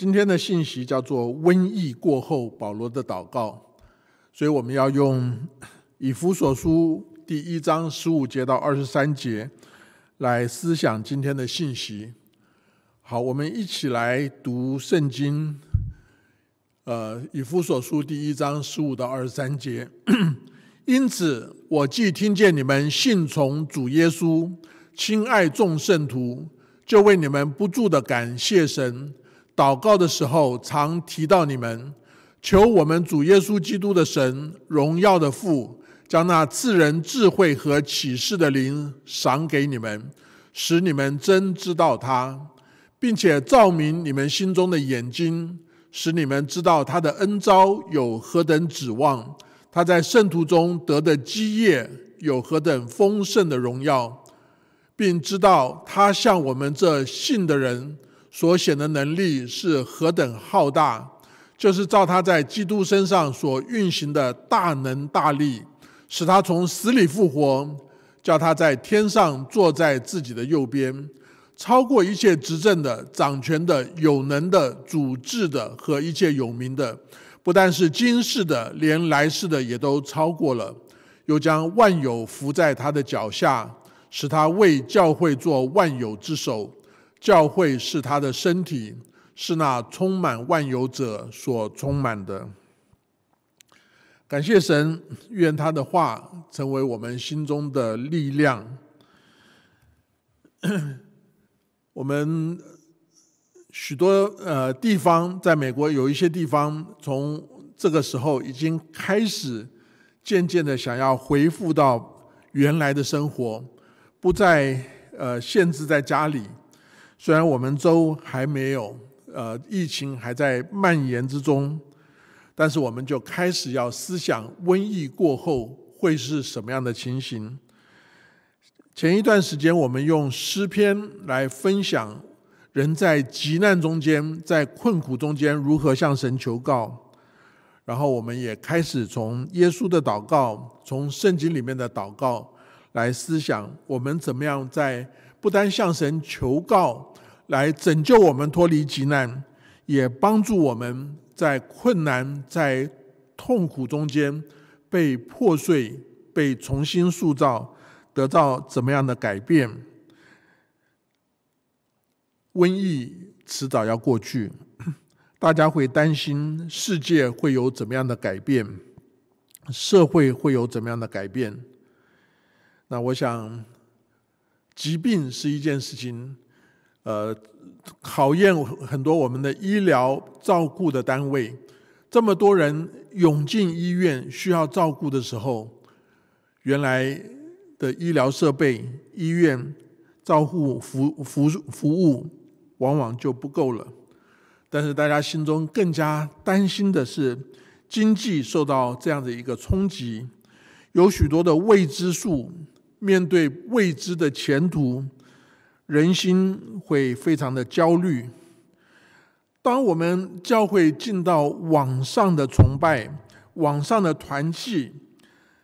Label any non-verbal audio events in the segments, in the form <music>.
今天的信息叫做“瘟疫过后保罗的祷告”，所以我们要用以弗所书第一章十五节到二十三节来思想今天的信息。好，我们一起来读圣经。呃，以弗所书第一章十五到二十三节。<clears throat> 因此，我既听见你们信从主耶稣，亲爱众圣徒，就为你们不住的感谢神。祷告的时候，常提到你们，求我们主耶稣基督的神，荣耀的父，将那赐人智慧和启示的灵赏给你们，使你们真知道他，并且照明你们心中的眼睛，使你们知道他的恩招有何等指望，他在圣徒中得的基业有何等丰盛的荣耀，并知道他向我们这信的人。所显的能力是何等浩大，就是照他在基督身上所运行的大能大力，使他从死里复活，叫他在天上坐在自己的右边，超过一切执政的、掌权的、有能的、主治的和一切有名的，不但是今世的，连来世的也都超过了，又将万有伏在他的脚下，使他为教会做万有之首。教会是他的身体，是那充满万有者所充满的。感谢神，愿他的话成为我们心中的力量。<coughs> 我们许多呃地方，在美国有一些地方，从这个时候已经开始渐渐的想要恢复到原来的生活，不再呃限制在家里。虽然我们州还没有，呃，疫情还在蔓延之中，但是我们就开始要思想瘟疫过后会是什么样的情形。前一段时间，我们用诗篇来分享人在急难中间、在困苦中间如何向神求告，然后我们也开始从耶稣的祷告、从圣经里面的祷告来思想，我们怎么样在不单向神求告。来拯救我们脱离急难，也帮助我们在困难、在痛苦中间被破碎、被重新塑造，得到怎么样的改变？瘟疫迟早要过去，<clears throat> 大家会担心世界会有怎么样的改变，社会会有怎么样的改变？那我想，疾病是一件事情。呃，考验很多我们的医疗照顾的单位，这么多人涌进医院需要照顾的时候，原来的医疗设备、医院照护服服服务往往就不够了。但是大家心中更加担心的是，经济受到这样的一个冲击，有许多的未知数，面对未知的前途。人心会非常的焦虑。当我们教会进到网上的崇拜、网上的团契，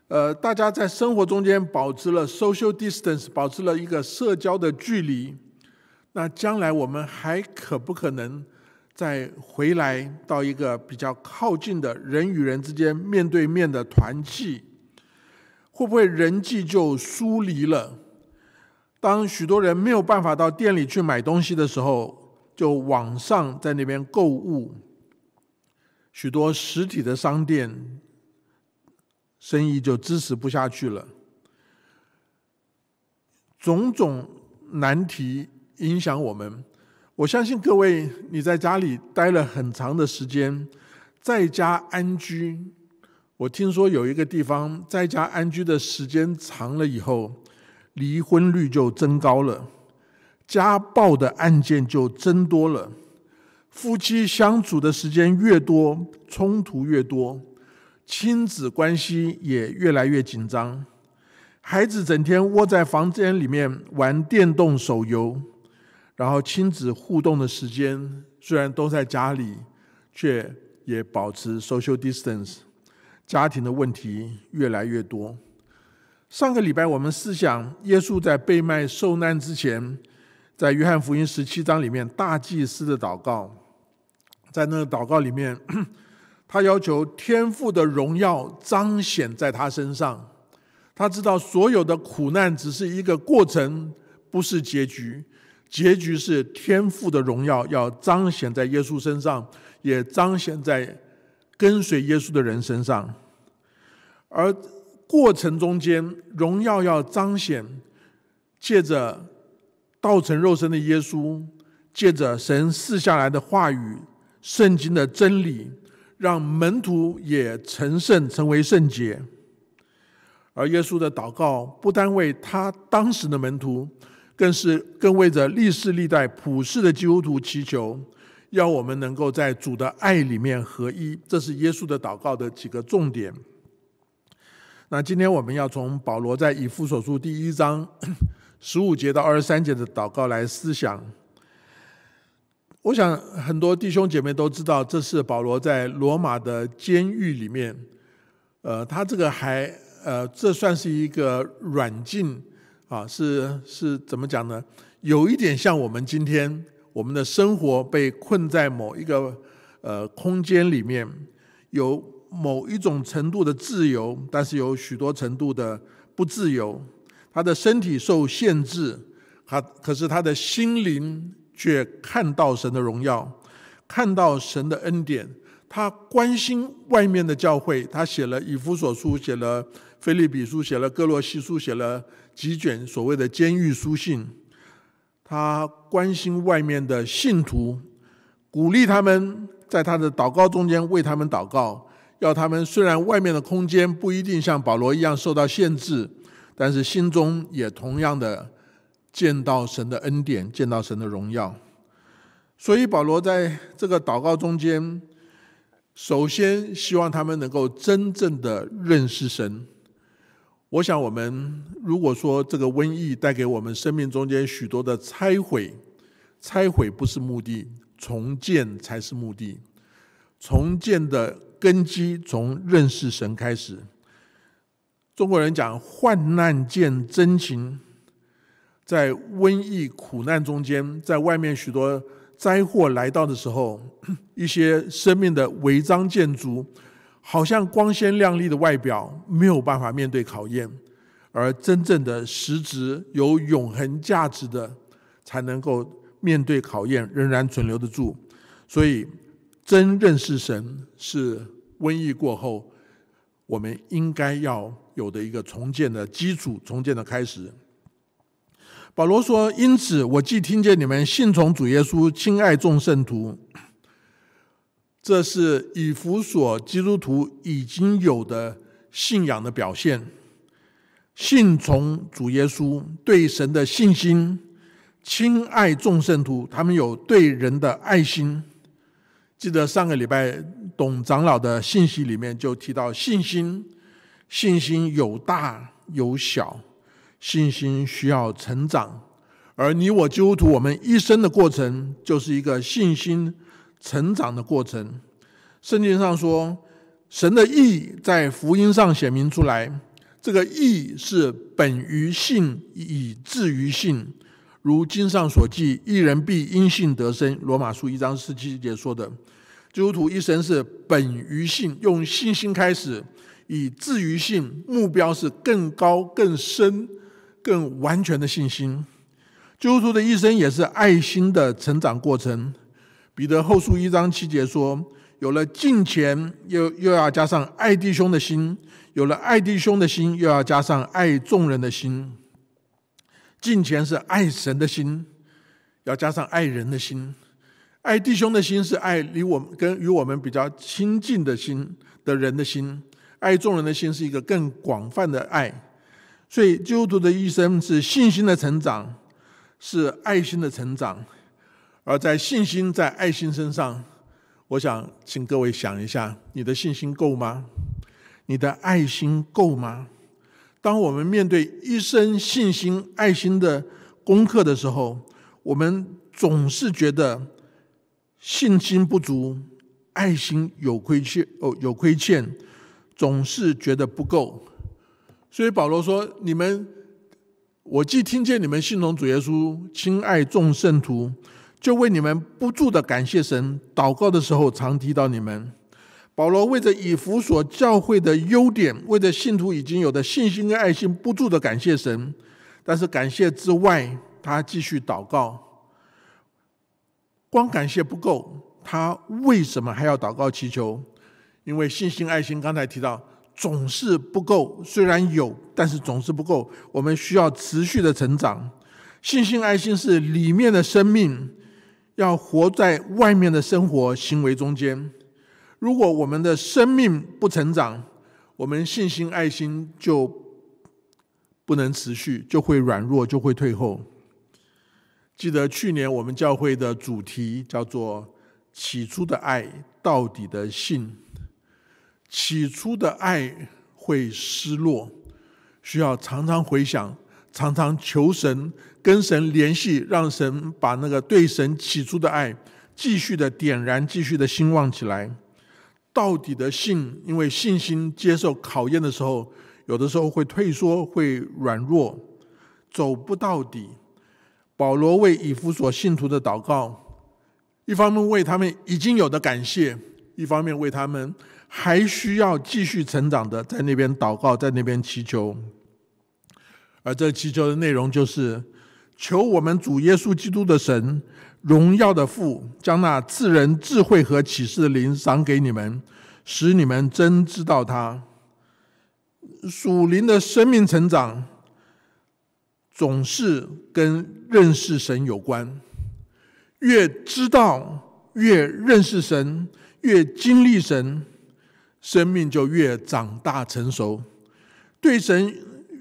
呃，大家在生活中间保持了 social distance，保持了一个社交的距离，那将来我们还可不可能再回来到一个比较靠近的人与人之间面对面的团契？会不会人际就疏离了？当许多人没有办法到店里去买东西的时候，就网上在那边购物。许多实体的商店生意就支持不下去了。种种难题影响我们。我相信各位，你在家里待了很长的时间，在家安居。我听说有一个地方，在家安居的时间长了以后。离婚率就增高了，家暴的案件就增多了，夫妻相处的时间越多，冲突越多，亲子关系也越来越紧张，孩子整天窝在房间里面玩电动手游，然后亲子互动的时间虽然都在家里，却也保持 social distance，家庭的问题越来越多。上个礼拜，我们思想耶稣在被卖受难之前，在约翰福音十七章里面大祭司的祷告。在那个祷告里面，<clears throat> 他要求天父的荣耀彰显在他身上。他知道所有的苦难只是一个过程，不是结局。结局是天父的荣耀要彰显在耶稣身上，也彰显在跟随耶稣的人身上。而过程中间，荣耀要彰显，借着道成肉身的耶稣，借着神赐下来的话语、圣经的真理，让门徒也成圣，成为圣洁。而耶稣的祷告，不单为他当时的门徒，更是更为着历世历代普世的基督徒祈求，要我们能够在主的爱里面合一。这是耶稣的祷告的几个重点。那今天我们要从保罗在以弗所书第一章 <coughs> 十五节到二十三节的祷告来思想。我想很多弟兄姐妹都知道，这是保罗在罗马的监狱里面。呃，他这个还呃，这算是一个软禁啊，是是怎么讲呢？有一点像我们今天我们的生活被困在某一个呃空间里面，有。某一种程度的自由，但是有许多程度的不自由。他的身体受限制，他可是他的心灵却看到神的荣耀，看到神的恩典。他关心外面的教会，他写了以弗所书，写了菲利比书，写了哥罗西书，写了几卷所谓的监狱书信。他关心外面的信徒，鼓励他们在他的祷告中间为他们祷告。要他们虽然外面的空间不一定像保罗一样受到限制，但是心中也同样的见到神的恩典，见到神的荣耀。所以保罗在这个祷告中间，首先希望他们能够真正的认识神。我想，我们如果说这个瘟疫带给我们生命中间许多的拆毁，拆毁不是目的，重建才是目的。重建的。根基从认识神开始。中国人讲“患难见真情”，在瘟疫苦难中间，在外面许多灾祸来到的时候，<clears throat> 一些生命的违章建筑，好像光鲜亮丽的外表没有办法面对考验，而真正的实质有永恒价值的，才能够面对考验，仍然存留得住。所以。真认识神是瘟疫过后我们应该要有的一个重建的基础，重建的开始。保罗说：“因此，我既听见你们信从主耶稣，亲爱众圣徒，这是以弗所基督徒已经有的信仰的表现。信从主耶稣，对神的信心，亲爱众圣徒，他们有对人的爱心。”记得上个礼拜董长老的信息里面就提到信心，信心有大有小，信心需要成长，而你我基督徒我们一生的过程就是一个信心成长的过程。圣经上说，神的意在福音上显明出来，这个意是本于信，以至于信。如经上所记，一人必因信得生。罗马书一章十七节说的，基督徒一生是本于信，用信心开始，以至于信，目标是更高、更深、更完全的信心。基督徒的一生也是爱心的成长过程。彼得后书一章七节说，有了敬虔，又又要加上爱弟兄的心；有了爱弟兄的心，又要加上爱众人的心。敬虔是爱神的心，要加上爱人的心；爱弟兄的心是爱离我们跟与我们比较亲近的心的人的心；爱众人的心是一个更广泛的爱。所以基督徒的一生是信心的成长，是爱心的成长。而在信心在爱心身上，我想请各位想一下：你的信心够吗？你的爱心够吗？当我们面对一生信心、爱心的功课的时候，我们总是觉得信心不足，爱心有亏欠哦，有亏欠，总是觉得不够。所以保罗说：“你们，我既听见你们信从主耶稣，亲爱众圣徒，就为你们不住的感谢神。祷告的时候常提到你们。保罗为着以弗所教会的优点，为着信徒已经有的信心跟爱心，不住的感谢神。但是感谢之外，他继续祷告。光感谢不够，他为什么还要祷告祈求？因为信心、爱心，刚才提到总是不够。虽然有，但是总是不够。我们需要持续的成长。信心、爱心是里面的生命，要活在外面的生活行为中间。如果我们的生命不成长，我们信心、爱心就不能持续，就会软弱，就会退后。记得去年我们教会的主题叫做“起初的爱，到底的信”。起初的爱会失落，需要常常回想，常常求神，跟神联系，让神把那个对神起初的爱继续的点燃，继续的兴旺起来。到底的信，因为信心接受考验的时候，有的时候会退缩，会软弱，走不到底。保罗为以弗所信徒的祷告，一方面为他们已经有的感谢，一方面为他们还需要继续成长的，在那边祷告，在那边祈求。而这祈求的内容就是：求我们主耶稣基督的神。荣耀的父将那赐人智慧和启示的灵赏给你们，使你们真知道他。属灵的生命成长总是跟认识神有关，越知道、越认识神、越经历神，生命就越长大成熟。对神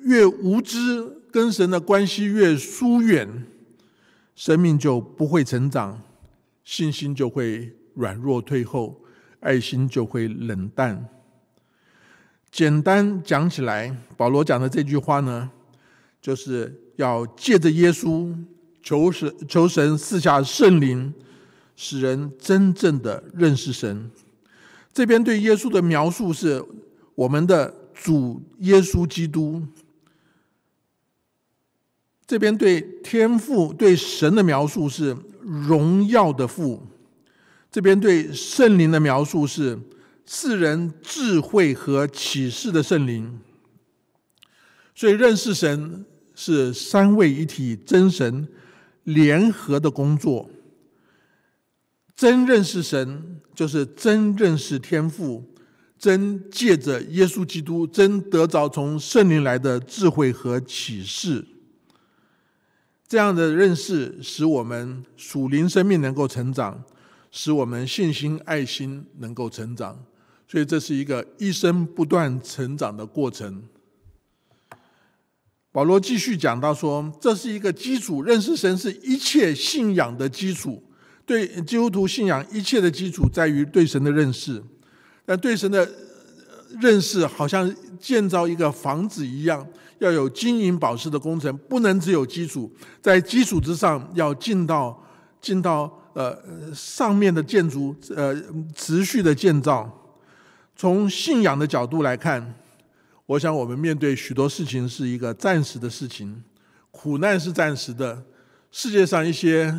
越无知，跟神的关系越疏远。生命就不会成长，信心就会软弱退后，爱心就会冷淡。简单讲起来，保罗讲的这句话呢，就是要借着耶稣求神，求神赐下圣灵，使人真正的认识神。这边对耶稣的描述是我们的主耶稣基督。这边对天父、对神的描述是荣耀的父；这边对圣灵的描述是世人智慧和启示的圣灵。所以认识神是三位一体真神联合的工作。真认识神，就是真认识天父，真借着耶稣基督，真得着从圣灵来的智慧和启示。这样的认识，使我们属灵生命能够成长，使我们信心、爱心能够成长。所以，这是一个一生不断成长的过程。保罗继续讲到说，这是一个基础，认识神是一切信仰的基础。对基督徒信仰一切的基础，在于对神的认识。但对神的认识，好像建造一个房子一样。要有金银宝石的工程，不能只有基础，在基础之上要进到进到呃上面的建筑呃持续的建造。从信仰的角度来看，我想我们面对许多事情是一个暂时的事情，苦难是暂时的，世界上一些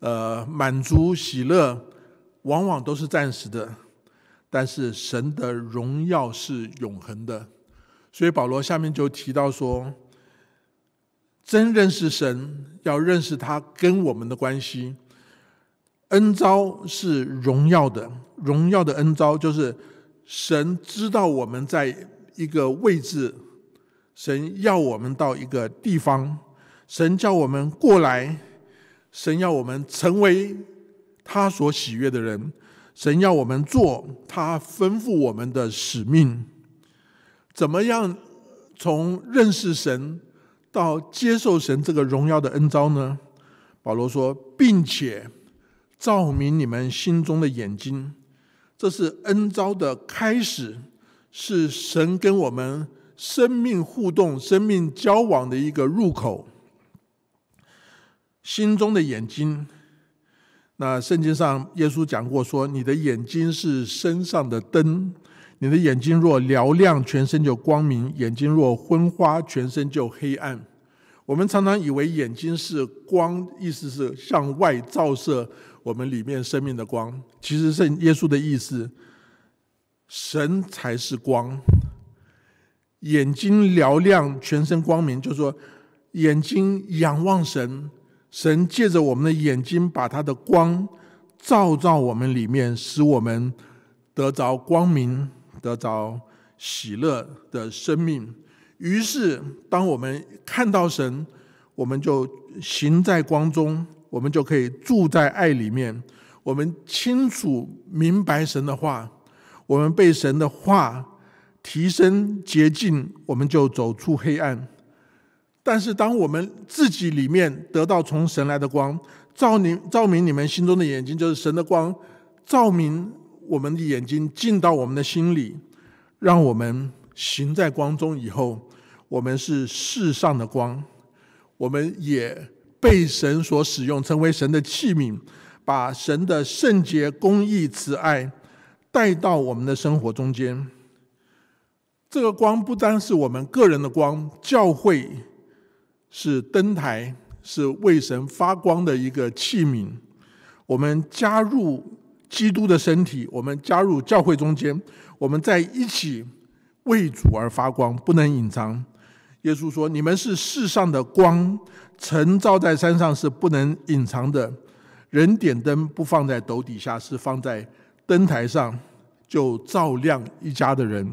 呃满足喜乐往往都是暂时的，但是神的荣耀是永恒的。所以保罗下面就提到说，真认识神，要认识他跟我们的关系。恩招是荣耀的，荣耀的恩招就是神知道我们在一个位置，神要我们到一个地方，神叫我们过来，神要我们成为他所喜悦的人，神要我们做他吩咐我们的使命。怎么样从认识神到接受神这个荣耀的恩招呢？保罗说，并且照明你们心中的眼睛，这是恩招的开始，是神跟我们生命互动、生命交往的一个入口。心中的眼睛，那圣经上耶稣讲过说，你的眼睛是身上的灯。你的眼睛若嘹亮，全身就光明；眼睛若昏花，全身就黑暗。我们常常以为眼睛是光，意思是向外照射我们里面生命的光。其实是耶稣的意思，神才是光。眼睛嘹亮，全身光明，就是说眼睛仰望神，神借着我们的眼睛，把他的光照照我们里面，使我们得着光明，得着喜乐的生命。于是，当我们看到神，我们就行在光中，我们就可以住在爱里面。我们清楚明白神的话，我们被神的话提升洁净，我们就走出黑暗。但是，当我们自己里面得到从神来的光，照你照明你们心中的眼睛，就是神的光，照明我们的眼睛，进到我们的心里，让我们行在光中以后。我们是世上的光，我们也被神所使用，成为神的器皿，把神的圣洁、公义、慈爱带到我们的生活中间。这个光不单是我们个人的光，教会是灯台，是为神发光的一个器皿。我们加入基督的身体，我们加入教会中间，我们在一起为主而发光，不能隐藏。耶稣说：“你们是世上的光，晨照在山上是不能隐藏的。人点灯不放在斗底下，是放在灯台上，就照亮一家的人。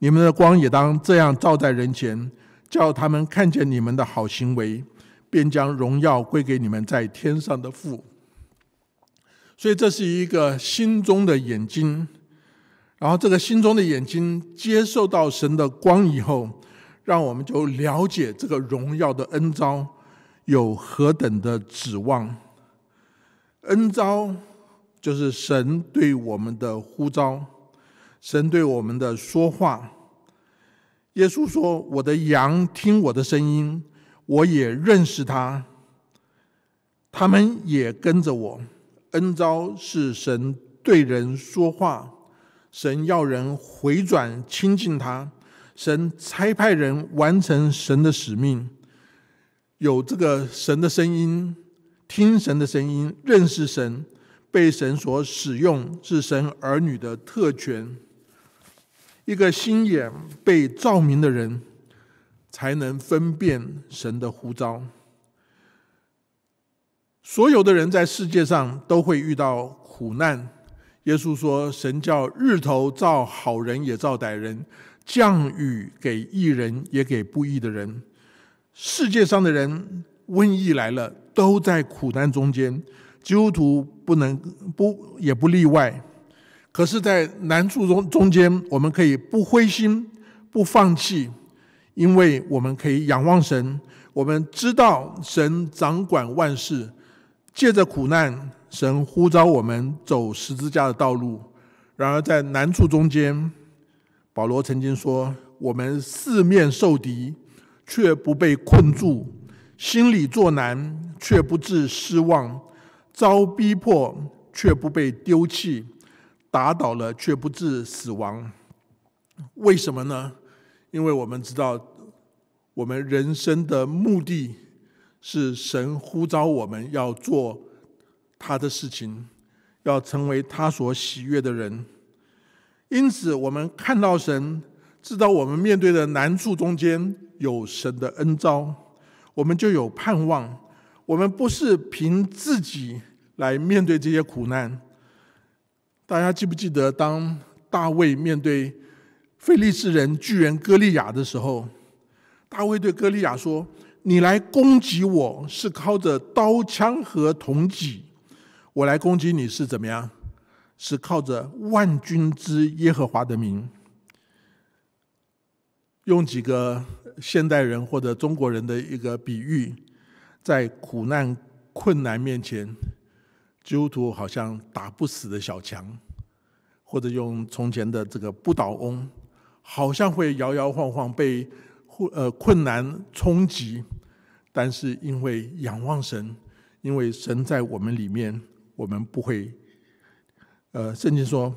你们的光也当这样照在人前，叫他们看见你们的好行为，便将荣耀归给你们在天上的父。所以，这是一个心中的眼睛。然后，这个心中的眼睛接受到神的光以后。”让我们就了解这个荣耀的恩招有何等的指望。恩招就是神对我们的呼召，神对我们的说话。耶稣说：“我的羊听我的声音，我也认识他，他们也跟着我。”恩招是神对人说话，神要人回转亲近他。神差派人完成神的使命，有这个神的声音，听神的声音，认识神，被神所使用，是神儿女的特权。一个心眼被照明的人，才能分辨神的呼召。所有的人在世界上都会遇到苦难。耶稣说：“神叫日头照好人也照歹人。”降雨给义人，也给不义的人。世界上的人，瘟疫来了，都在苦难中间。基督徒不能不也不例外。可是，在难处中中间，我们可以不灰心、不放弃，因为我们可以仰望神。我们知道神掌管万事，借着苦难，神呼召我们走十字架的道路。然而，在难处中间，保罗曾经说：“我们四面受敌，却不被困住；心里作难，却不致失望；遭逼迫，却不被丢弃；打倒了，却不致死亡。”为什么呢？因为我们知道，我们人生的目的是神呼召我们要做他的事情，要成为他所喜悦的人。因此，我们看到神，知道我们面对的难处中间有神的恩招，我们就有盼望。我们不是凭自己来面对这些苦难。大家记不记得，当大卫面对非利士人巨人歌利亚的时候，大卫对歌利亚说：“你来攻击我是靠着刀枪和铜戟，我来攻击你是怎么样？”是靠着万军之耶和华的名，用几个现代人或者中国人的一个比喻，在苦难困难面前，基督徒好像打不死的小强，或者用从前的这个不倒翁，好像会摇摇晃晃被呃困难冲击，但是因为仰望神，因为神在我们里面，我们不会。呃，圣经说，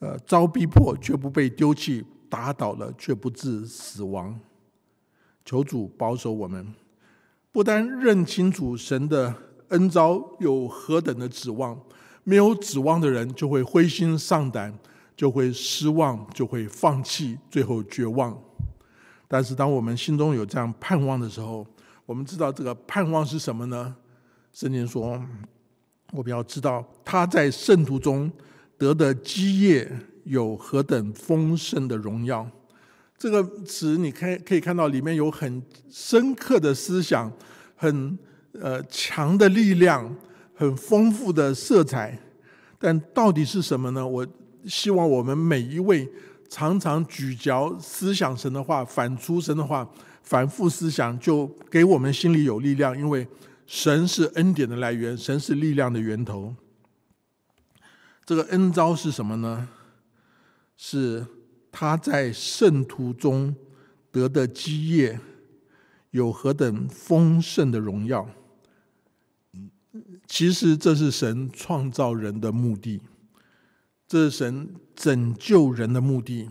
呃，遭逼迫却不被丢弃，打倒了却不致死亡。求主保守我们。不单认清楚神的恩招有何等的指望，没有指望的人就会灰心丧胆，就会失望，就会放弃，最后绝望。但是，当我们心中有这样盼望的时候，我们知道这个盼望是什么呢？圣经说，我们要知道他在圣徒中得的基业有何等丰盛的荣耀。这个词你看可以看到里面有很深刻的思想，很呃强的力量，很丰富的色彩。但到底是什么呢？我希望我们每一位常常咀嚼思想神的话，反刍神的话，反复思想，就给我们心里有力量。因为神是恩典的来源，神是力量的源头。这个恩招是什么呢？是。他在圣徒中得的基业有何等丰盛的荣耀？其实这是神创造人的目的，这是神拯救人的目的。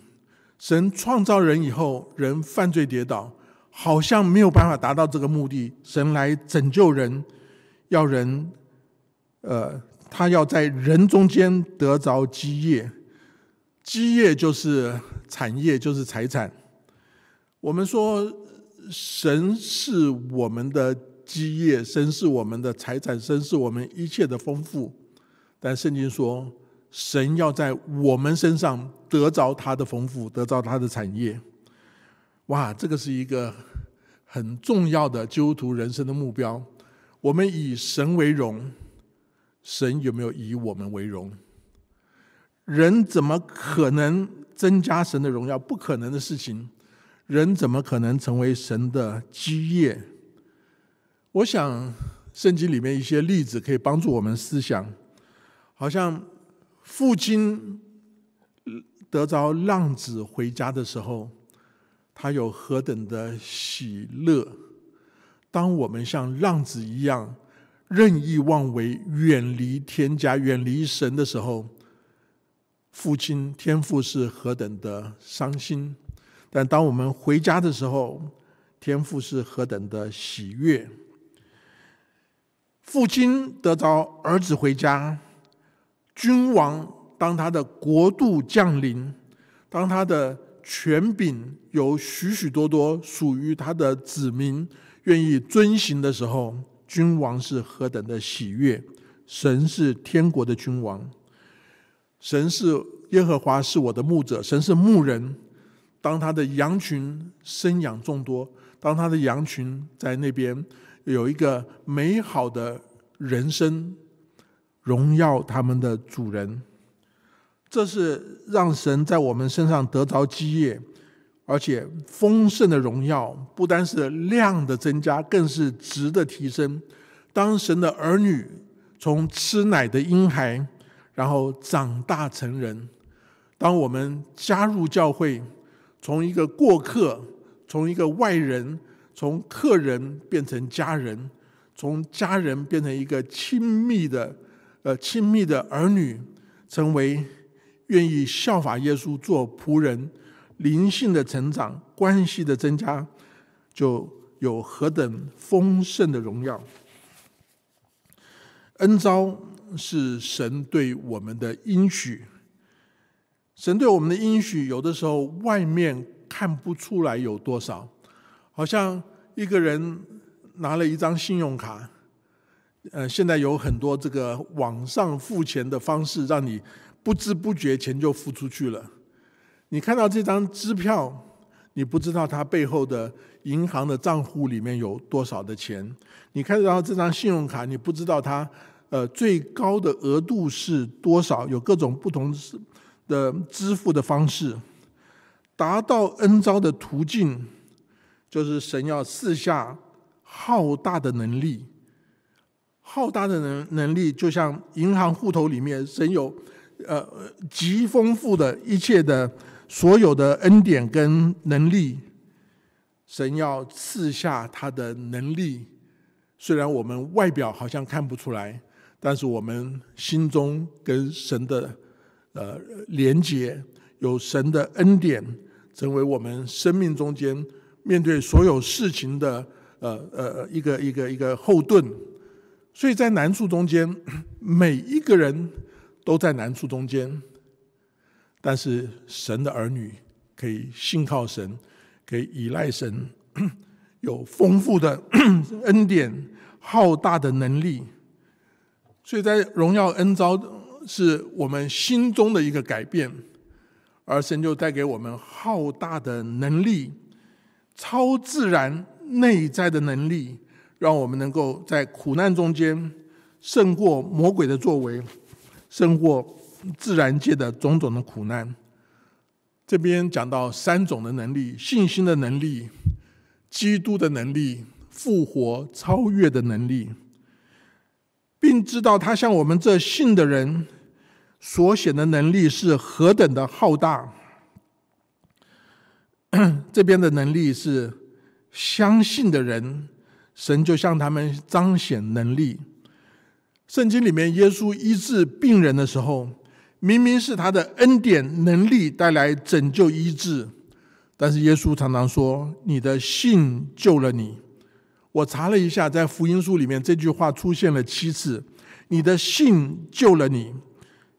神创造人以后，人犯罪跌倒，好像没有办法达到这个目的。神来拯救人，要人，呃，他要在人中间得着基业。基业就是产业，就是财产。我们说神是我们的基业，神是我们的财产，神是我们一切的丰富。但圣经说，神要在我们身上得着他的丰富，得着他的产业。哇，这个是一个很重要的基督徒人生的目标。我们以神为荣，神有没有以我们为荣？人怎么可能增加神的荣耀？不可能的事情。人怎么可能成为神的基业？我想圣经里面一些例子可以帮助我们思想。好像父亲得着浪子回家的时候，他有何等的喜乐？当我们像浪子一样任意妄为、远离天家、远离神的时候，父亲天父是何等的伤心，但当我们回家的时候，天父是何等的喜悦。父亲得着儿子回家，君王当他的国度降临，当他的权柄有许许多多属于他的子民愿意遵行的时候，君王是何等的喜悦。神是天国的君王。神是耶和华，是我的牧者。神是牧人，当他的羊群生养众多，当他的羊群在那边有一个美好的人生，荣耀他们的主人。这是让神在我们身上得着基业，而且丰盛的荣耀，不单是量的增加，更是值的提升。当神的儿女从吃奶的婴孩。然后长大成人。当我们加入教会，从一个过客，从一个外人，从客人变成家人，从家人变成一个亲密的，呃，亲密的儿女，成为愿意效法耶稣做仆人，灵性的成长，关系的增加，就有何等丰盛的荣耀，恩招。是神对我们的应许，神对我们的应许，有的时候外面看不出来有多少，好像一个人拿了一张信用卡，呃，现在有很多这个网上付钱的方式，让你不知不觉钱就付出去了。你看到这张支票，你不知道它背后的银行的账户里面有多少的钱；你看到这张信用卡，你不知道它。呃，最高的额度是多少？有各种不同的支付的方式，达到恩招的途径，就是神要四下浩大的能力，浩大的能能力，就像银行户头里面，神有呃极丰富的一切的所有的恩典跟能力，神要赐下他的能力，虽然我们外表好像看不出来。但是我们心中跟神的呃连接，有神的恩典，成为我们生命中间面对所有事情的呃呃一个一个一个后盾。所以在难处中间，<clears throat> 每一个人都在难处中间，但是神的儿女可以信靠神，可以依赖神，<clears throat> 有丰富的 <clears throat> 恩典、浩大的能力。所以在荣耀恩招是我们心中的一个改变，而神就带给我们浩大的能力、超自然内在的能力。让我们能够在苦难中间胜过魔鬼的作为，胜过自然界的种种的苦难。这边讲到三种的能力：信心的能力、基督的能力、复活超越的能力，并知道他向我们这信的人所显的能力是何等的浩大。<coughs> 这边的能力是相信的人。神就向他们彰显能力。圣经里面，耶稣医治病人的时候，明明是他的恩典能力带来拯救医治，但是耶稣常常说：“你的信救了你。”我查了一下，在福音书里面这句话出现了七次：“你的信救了你。”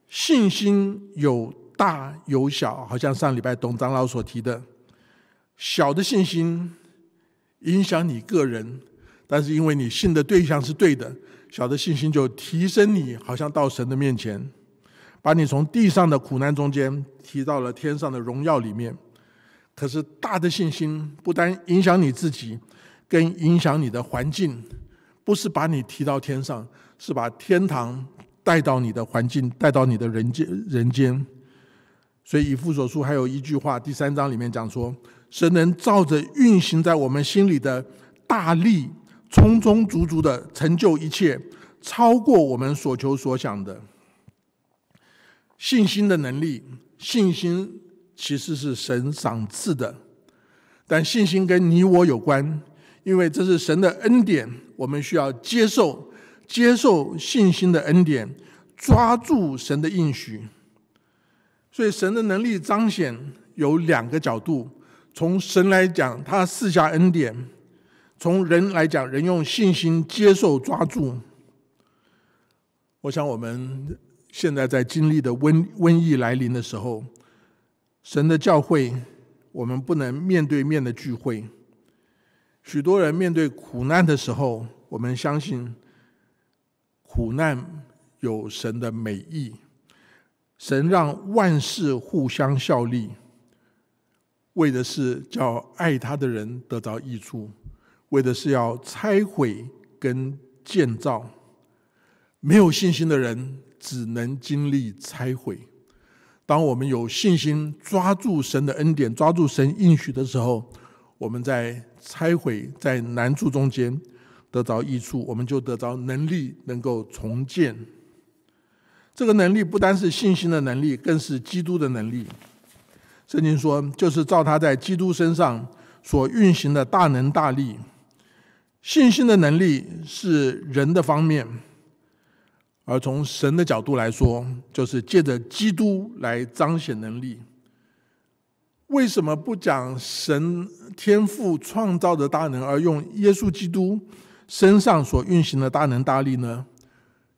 信心有大有小，好像上礼拜董长老所提的，小的信心影响你个人。但是因为你信的对象是对的，小的信心就提升你，好像到神的面前，把你从地上的苦难中间提到了天上的荣耀里面。可是大的信心不单影响你自己，更影响你的环境，不是把你提到天上，是把天堂带到你的环境，带到你的人间人间。所以以父所书还有一句话，第三章里面讲说，神能照着运行在我们心里的大力。充充足足的成就一切，超过我们所求所想的。信心的能力，信心其实是神赏赐的，但信心跟你我有关，因为这是神的恩典，我们需要接受，接受信心的恩典，抓住神的应许。所以神的能力彰显有两个角度：从神来讲，他赐下恩典。从人来讲，人用信心接受、抓住。我想，我们现在在经历的瘟瘟疫来临的时候，神的教会，我们不能面对面的聚会。许多人面对苦难的时候，我们相信苦难有神的美意，神让万事互相效力，为的是叫爱他的人得到益处。为的是要拆毁跟建造，没有信心的人只能经历拆毁。当我们有信心抓住神的恩典，抓住神应许的时候，我们在拆毁在难处中间得着益处，我们就得着能力，能够重建。这个能力不单是信心的能力，更是基督的能力。圣经说，就是照他在基督身上所运行的大能大力。信心的能力是人的方面，而从神的角度来说，就是借着基督来彰显能力。为什么不讲神天赋创造的大能，而用耶稣基督身上所运行的大能大力呢？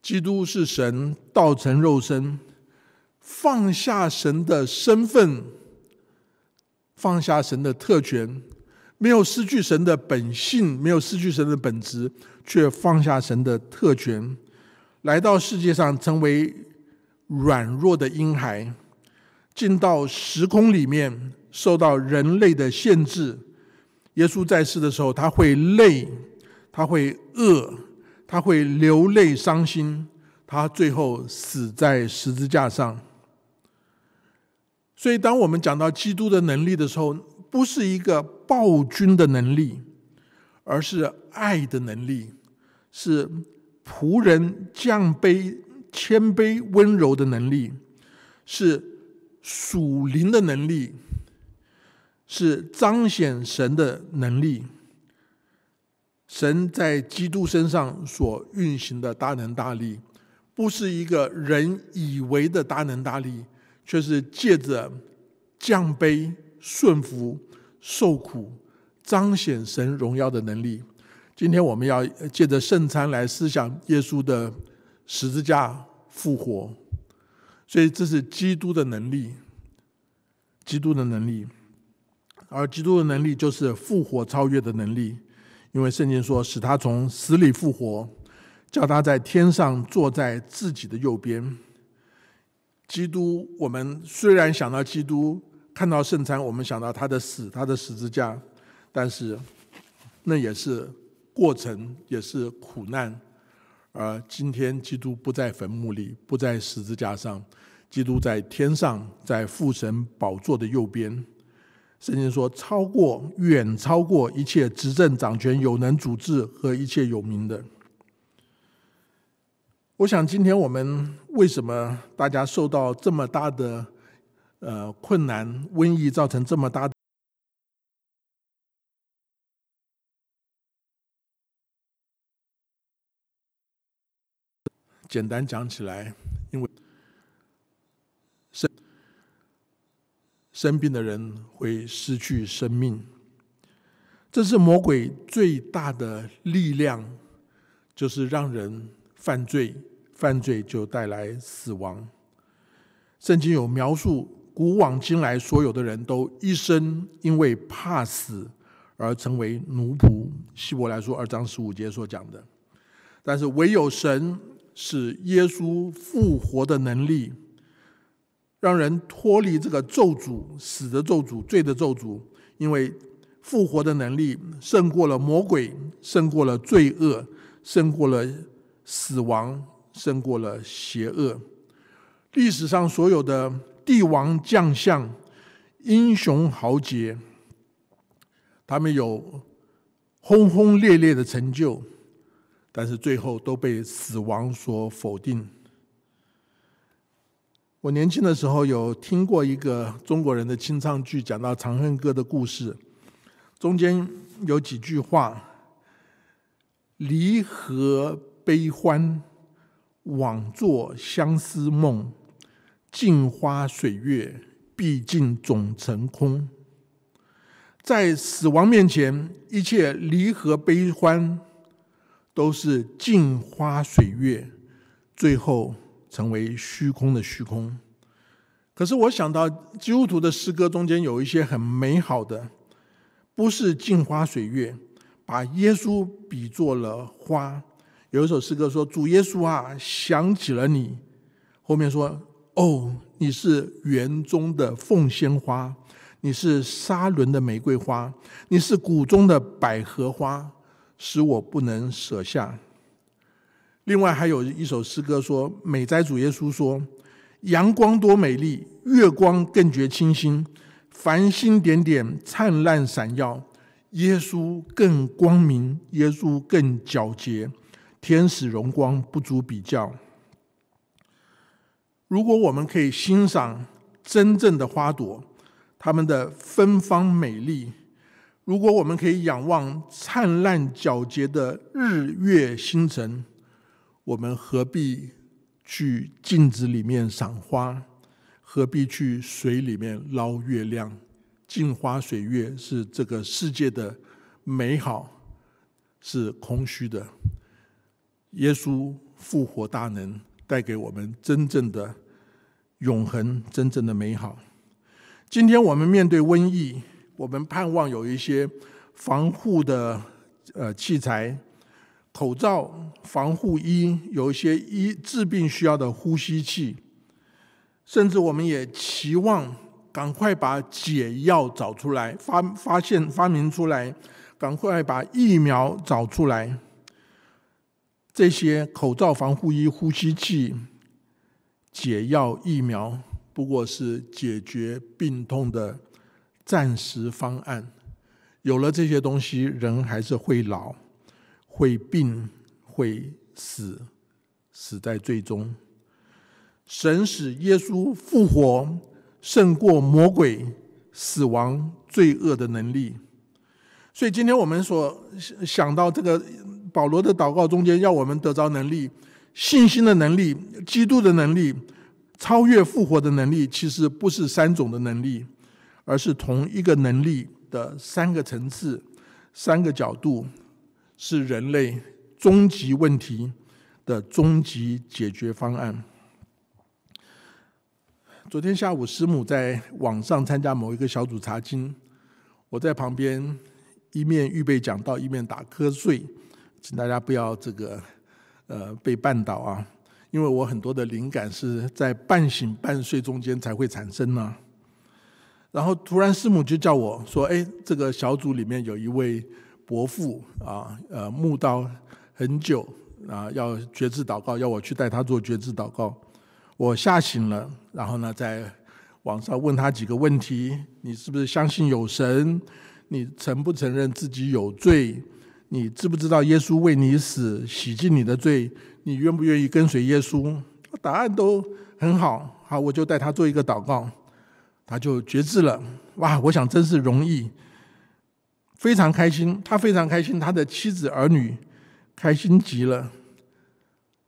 基督是神道成肉身，放下神的身份，放下神的特权。没有失去神的本性，没有失去神的本质，却放下神的特权，来到世界上成为软弱的婴孩，进到时空里面，受到人类的限制。耶稣在世的时候，他会累，他会饿，他会流泪伤心，他最后死在十字架上。所以，当我们讲到基督的能力的时候，不是一个暴君的能力，而是爱的能力，是仆人降卑、谦卑、温柔的能力，是属灵的能力，是彰显神的能力。神在基督身上所运行的大能大力，不是一个人以为的大能大力，却是借着降卑。顺服、受苦，彰显神荣耀的能力，今天我们要借着圣餐来思想耶稣的十字架复活，所以这是基督的能力，基督的能力，而基督的能力就是复活超越的能力，因为圣经说使他从死里复活，叫他在天上坐在自己的右边。基督，我们虽然想到基督，看到圣餐，我们想到他的死，他的十字架，但是那也是。过程也是苦难，而今天基督不在坟墓里，不在十字架上，基督在天上，在父神宝座的右边。圣经说，超过远超过一切执政掌权有能主治和一切有名的。我想，今天我们为什么大家受到这么大的呃困难，瘟疫造成这么大？简单讲起来，因为生生病的人会失去生命，这是魔鬼最大的力量，就是让人犯罪，犯罪就带来死亡。圣经有描述，古往今来所有的人都一生因为怕死而成为奴仆。希伯来书二章十五节所讲的，但是唯有神。是耶稣复活的能力，让人脱离这个咒诅、死的咒诅、罪的咒诅。因为复活的能力胜过了魔鬼，胜过了罪恶，胜过了死亡，胜过了邪恶。历史上所有的帝王将相、英雄豪杰，他们有轰轰烈烈的成就。但是最后都被死亡所否定。我年轻的时候有听过一个中国人的清唱剧，讲到《长恨歌》的故事，中间有几句话：“离合悲欢，枉作相思梦。镜花水月，毕竟总成空。”在死亡面前，一切离合悲欢。都是镜花水月，最后成为虚空的虚空。可是我想到基督徒的诗歌中间有一些很美好的，不是镜花水月，把耶稣比作了花。有一首诗歌说：“主耶稣啊，想起了你。”后面说：“哦，你是园中的凤仙花，你是沙伦的玫瑰花，你是谷中的百合花。”使我不能舍下。另外还有一首诗歌说：“美哉主耶稣说，阳光多美丽，月光更觉清新，繁星点点灿烂闪耀，耶稣更光明，耶稣更皎洁，天使荣光不足比较。如果我们可以欣赏真正的花朵，它们的芬芳美丽。”如果我们可以仰望灿烂皎洁的日月星辰，我们何必去镜子里面赏花？何必去水里面捞月亮？镜花水月是这个世界的美好，是空虚的。耶稣复活大能，带给我们真正的永恒，真正的美好。今天我们面对瘟疫。我们盼望有一些防护的呃器材，口罩、防护衣，有一些医治病需要的呼吸器，甚至我们也期望赶快把解药找出来，发发现发明出来，赶快把疫苗找出来。这些口罩、防护衣、呼吸器、解药、疫苗，不过是解决病痛的。暂时方案有了这些东西，人还是会老、会病、会死，死在最终。神使耶稣复活，胜过魔鬼、死亡、罪恶的能力。所以，今天我们所想到这个保罗的祷告中间，要我们得着能力、信心的能力、基督的能力、超越复活的能力，其实不是三种的能力。而是同一个能力的三个层次、三个角度，是人类终极问题的终极解决方案。昨天下午，师母在网上参加某一个小组查经，我在旁边一面预备讲道，一面打瞌睡，请大家不要这个呃被绊倒啊，因为我很多的灵感是在半醒半睡中间才会产生呢。然后突然师母就叫我说：“哎，这个小组里面有一位伯父啊，呃，慕道很久啊，要觉知祷告，要我去带他做觉知祷告。”我吓醒了，然后呢，在网上问他几个问题：你是不是相信有神？你承不承认自己有罪？你知不知道耶稣为你死，洗净你的罪？你愿不愿意跟随耶稣？答案都很好，好，我就带他做一个祷告，他就觉知了。哇，我想真是容易，非常开心，他非常开心，他的妻子儿女开心极了。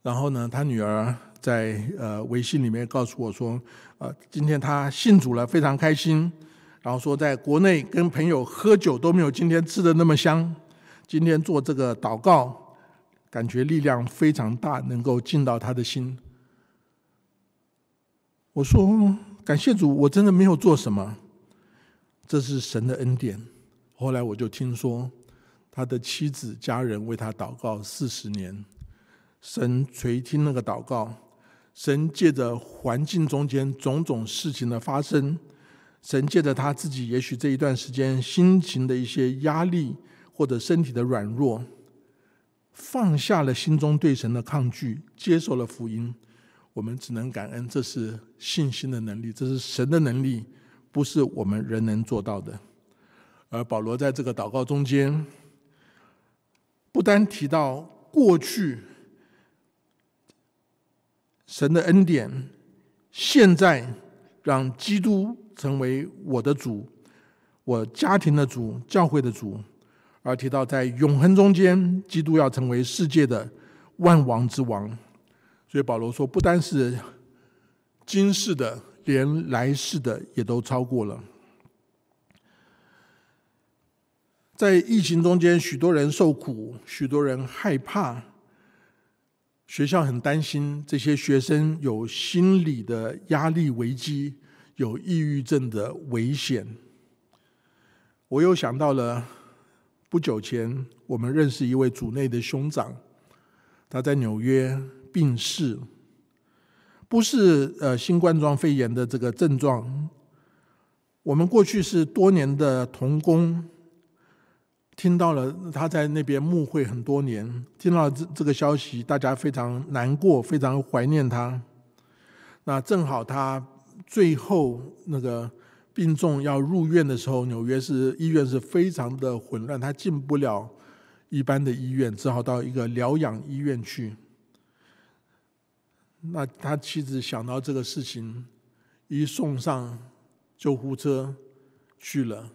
然后呢，他女儿。在呃微信里面告诉我说，呃，今天他信主了，非常开心。然后说，在国内跟朋友喝酒都没有今天吃的那么香。今天做这个祷告，感觉力量非常大，能够进到他的心。我说感谢主，我真的没有做什么，这是神的恩典。后来我就听说，他的妻子家人为他祷告四十年，神垂听那个祷告。神借着环境中间种种事情的发生，神借着他自己，也许这一段时间心情的一些压力或者身体的软弱，放下了心中对神的抗拒，接受了福音。我们只能感恩，这是信心的能力，这是神的能力，不是我们人能做到的。而保罗在这个祷告中间，不单提到过去。神的恩典，现在让基督成为我的主，我家庭的主，教会的主。而提到在永恒中间，基督要成为世界的万王之王。所以保罗说，不单是今世的，连来世的也都超过了。在疫情中间，许多人受苦，许多人害怕。学校很担心这些学生有心理的压力危机，有抑郁症的危险。我又想到了不久前我们认识一位组内的兄长，他在纽约病逝，不是呃新冠状肺炎的这个症状。我们过去是多年的同工。听到了他在那边牧会很多年，听到这这个消息，大家非常难过，非常怀念他。那正好他最后那个病重要入院的时候，纽约是医院是非常的混乱，他进不了一般的医院，只好到一个疗养医院去。那他妻子想到这个事情，一送上救护车去了。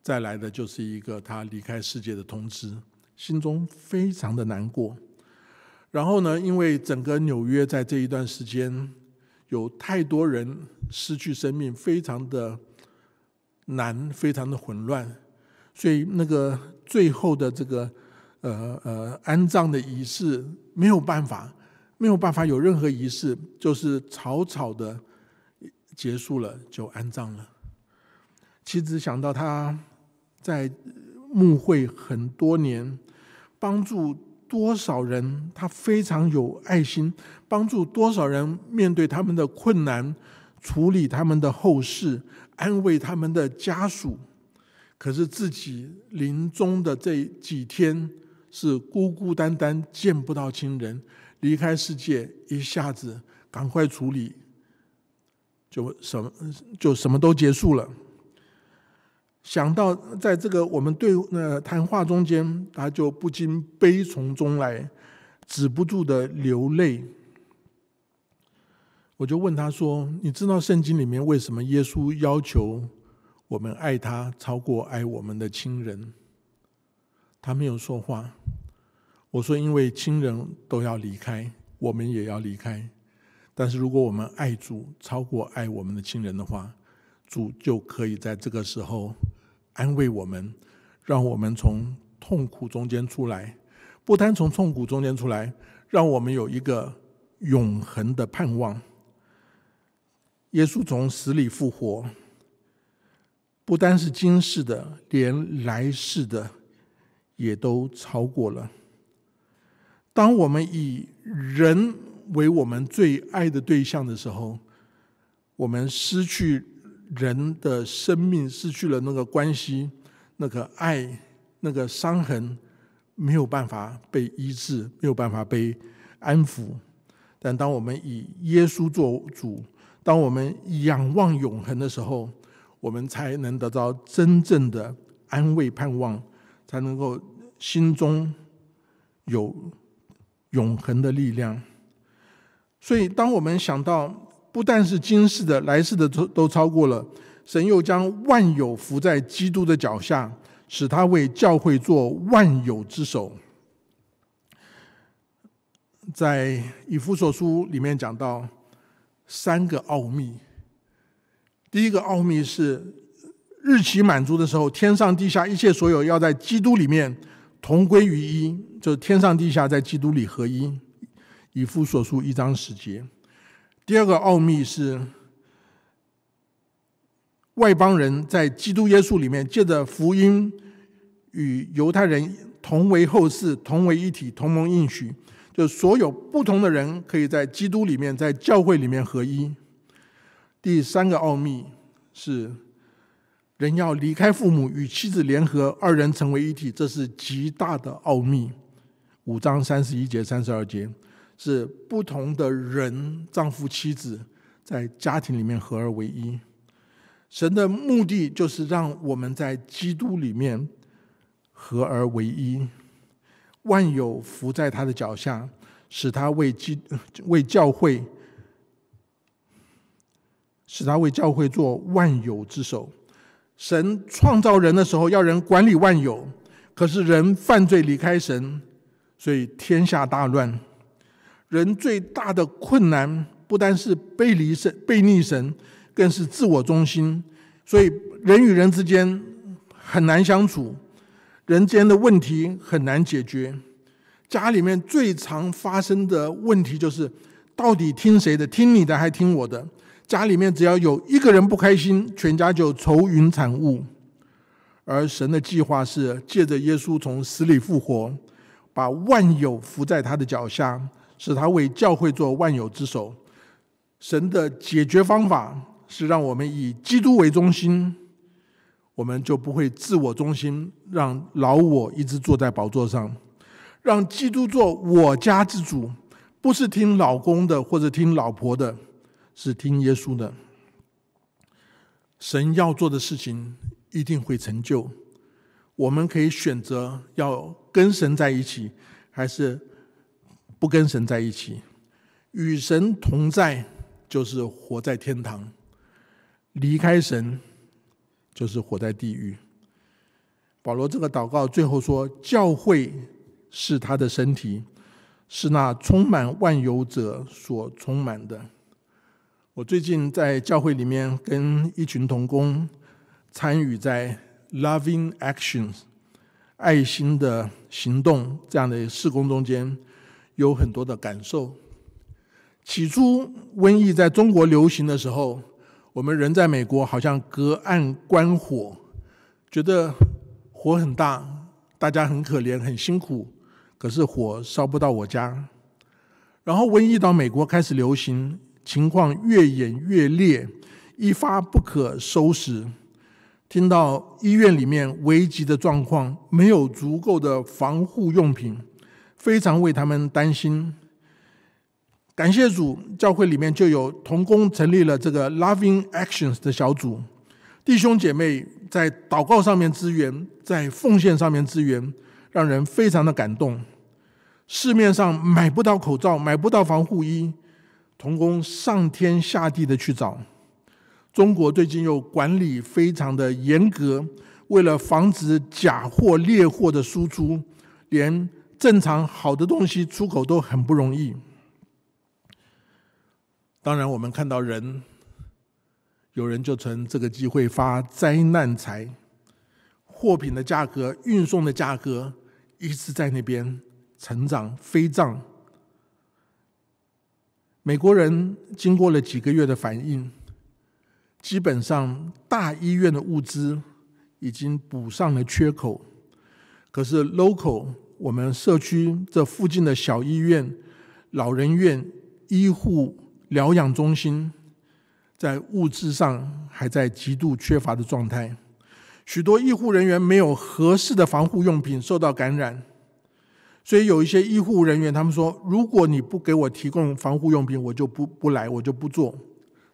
再来的就是一个他离开世界的通知，心中非常的难过。然后呢，因为整个纽约在这一段时间有太多人失去生命，非常的难，非常的混乱，所以那个最后的这个呃呃安葬的仪式没有办法，没有办法有任何仪式，就是草草的结束了，就安葬了。妻子想到他。在牧会很多年，帮助多少人，他非常有爱心，帮助多少人面对他们的困难，处理他们的后事，安慰他们的家属。可是自己临终的这几天，是孤孤单单，见不到亲人，离开世界，一下子赶快处理，就什么就什么都结束了。想到在这个我们对呃谈话中间，他就不禁悲从中来，止不住的流泪。我就问他说：“你知道圣经里面为什么耶稣要求我们爱他超过爱我们的亲人？”他没有说话。我说：“因为亲人都要离开，我们也要离开。但是如果我们爱主超过爱我们的亲人的话，主就可以在这个时候。”安慰我们，让我们从痛苦中间出来，不单从痛苦中间出来，让我们有一个永恒的盼望。耶稣从死里复活，不单是今世的，连来世的也都超过了。当我们以人为我们最爱的对象的时候，我们失去人的生命，失去了那个关系、那个爱、那个伤痕，没有办法被医治，没有办法被安抚。但当我们以耶稣做主，当我们仰望永恒的时候，我们才能得到真正的安慰、盼望，才能够心中有。永恒的力量。所以，当我们想到不但是今世的、来世的都都超过了，神又将万有伏在基督的脚下，使他为教会做万有之首。在以弗所书里面讲到三个奥秘。第一个奥秘是日期满足的时候，天上地下一切所有要在基督里面。同归于一，就是天上地下在基督里合一。以夫所述一章十节。第二个奥秘是，外邦人在基督耶稣里面借着福音与犹太人同为后世，同为一体，同盟应许。就所有不同的人可以在基督里面，在教会里面合一。第三个奥秘是。人要离开父母，与妻子联合，二人成为一体，这是极大的奥秘。五章三十一节、三十二节是不同的人，丈夫、妻子在家庭里面合而为一。神的目的就是让我们在基督里面合而为一，万有伏在他的脚下，使他为基 <laughs> 为教会，使他为教会做万有之首。神创造人的时候，要人管理万有，可是人犯罪离开神，所以天下大乱。人最大的困难，不单是背离神、背逆神，更是自我中心。所以人与人之间很难相处，人间的问题很难解决。家里面最常发生的问题就是，到底听谁的？听你的还听我的？家里面只要有一个人不开心，全家就愁云惨雾。而神的计划是借着耶稣从死里复活，把万有伏在他的脚下，使他为教会做万有之首。神的解决方法是让我们以基督为中心，我们就不会自我中心，让老我一直坐在宝座上，让基督做我家之主，不是听老公的或者听老婆的。是听耶稣的，神要做的事情一定会成就。我们可以选择要跟神在一起，还是不跟神在一起。与神同在就是活在天堂，离开神就是活在地狱。保罗这个祷告最后说：“教会是他的身体，是那充满万有者所充满的。”我最近在教会里面跟一群童工参与在 Loving Actions 爱心的行动这样的事工中间，有很多的感受。起初瘟疫在中国流行的时候，我们人在美国好像隔岸观火，觉得火很大，大家很可怜很辛苦，可是火烧不到我家。然后瘟疫到美国开始流行。情况越演越烈，一发不可收拾。听到医院里面危急的状况，没有足够的防护用品，非常为他们担心。感谢主，教会里面就有同工成立了这个 Loving Actions 的小组，弟兄姐妹在祷告上面支援，在奉献上面支援，让人非常的感动。市面上买不到口罩，买不到防护衣。童工上天下地的去找。中国最近又管理非常的严格，为了防止假货劣货的输出，连正常好的东西出口都很不容易。当然，我们看到人，有人就趁这个机会发灾难财，货品的价格、运送的价格一直在那边成长飞涨。美国人经过了几个月的反应，基本上大医院的物资已经补上了缺口。可是 local 我们社区这附近的小医院、老人院、医护疗养中心，在物质上还在极度缺乏的状态。许多医护人员没有合适的防护用品，受到感染。所以有一些医护人员，他们说：“如果你不给我提供防护用品，我就不不来，我就不做。”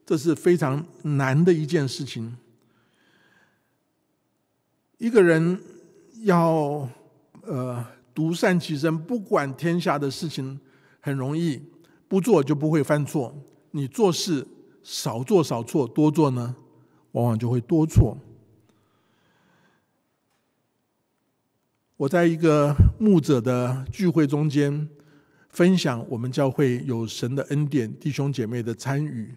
这是非常难的一件事情。一个人要呃独善其身，不管天下的事情很容易，不做就不会犯错。你做事少做少错，多做呢，往往就会多错。我在一个牧者的聚会中间分享，我们教会有神的恩典，弟兄姐妹的参与，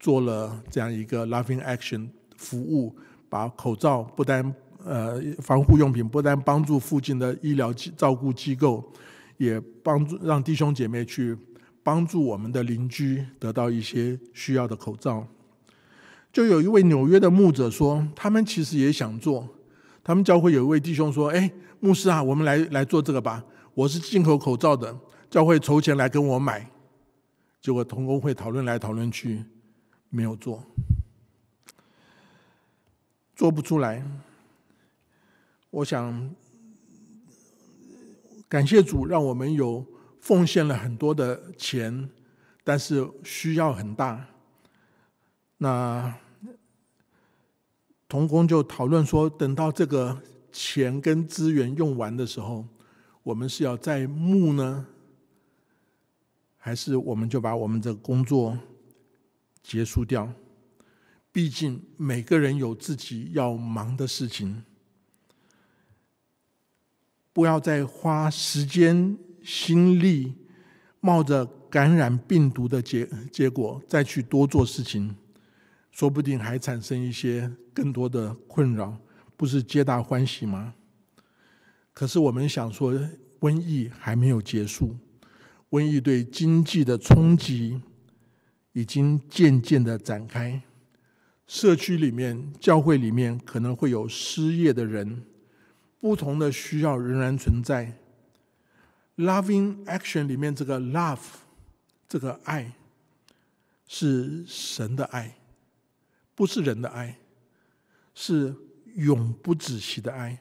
做了这样一个 Loving Action 服务，把口罩不单呃防护用品不单帮助附近的医疗机照顾机构，也帮助让弟兄姐妹去帮助我们的邻居得到一些需要的口罩。就有一位纽约的牧者说，他们其实也想做，他们教会有一位弟兄说，哎。牧师啊，我们来来做这个吧。我是进口口罩的，教会筹钱来跟我买，结果同工会讨论来讨论去，没有做，做不出来。我想感谢主，让我们有奉献了很多的钱，但是需要很大。那同工就讨论说，等到这个。钱跟资源用完的时候，我们是要再募呢，还是我们就把我们的工作结束掉？毕竟每个人有自己要忙的事情，不要再花时间心力，冒着感染病毒的结结果再去多做事情，说不定还产生一些更多的困扰。不是皆大欢喜吗？可是我们想说，瘟疫还没有结束，瘟疫对经济的冲击已经渐渐的展开。社区里面、教会里面可能会有失业的人，不同的需要仍然存在。Loving action 里面这个 love，这个爱是神的爱，不是人的爱，是。永不止息的爱，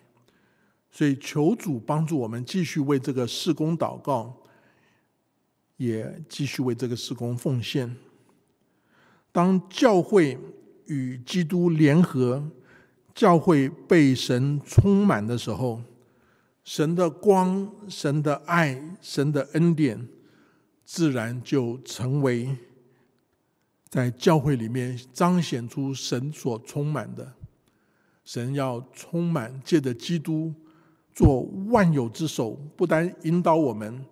所以求主帮助我们继续为这个事工祷告，也继续为这个事工奉献。当教会与基督联合，教会被神充满的时候，神的光、神的爱、神的恩典，自然就成为在教会里面彰显出神所充满的。神要充满，借着基督做万有之首，不单引导我们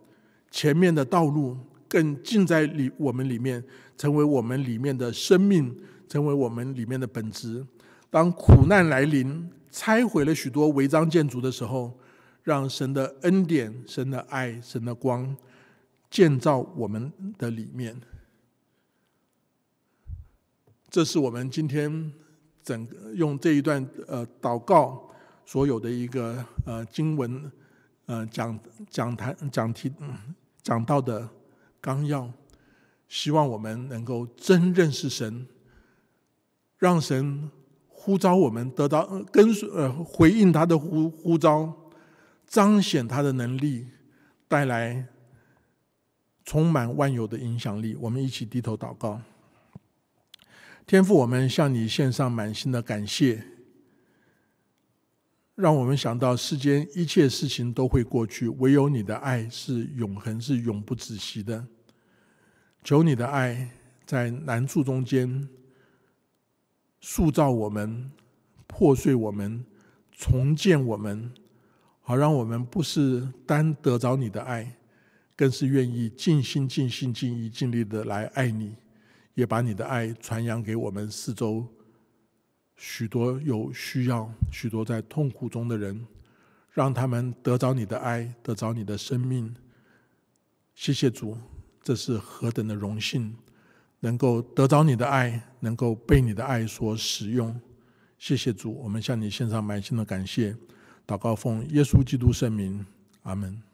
前面的道路，更尽在里我们里面，成为我们里面的生命，成为我们里面的本质。当苦难来临，拆毁了许多违章建筑的时候，让神的恩典、神的爱、神的光建造我们的里面。这是我们今天。整个用这一段呃祷告所有的一个呃经文呃讲讲谈讲题讲到的纲要，希望我们能够真认识神，让神呼召我们得到跟随呃回应他的呼呼召，彰显他的能力，带来充满万有的影响力。我们一起低头祷告。天父，我们向你献上满心的感谢，让我们想到世间一切事情都会过去，唯有你的爱是永恒，是永不止息的。求你的爱在难处中间塑造我们、破碎我们、重建我们，好让我们不是单得着你的爱更是愿意尽心尽心尽意尽力的来爱你也把你的爱传扬给我们四周许多有需要许多在痛苦中的人让他们得着你的爱得着你的生命。谢谢主这是何等的荣幸能够得着你的爱能够被你的爱所使用。谢谢主我们向你献上满心的感谢。祷告奉耶稣基督圣名，阿门。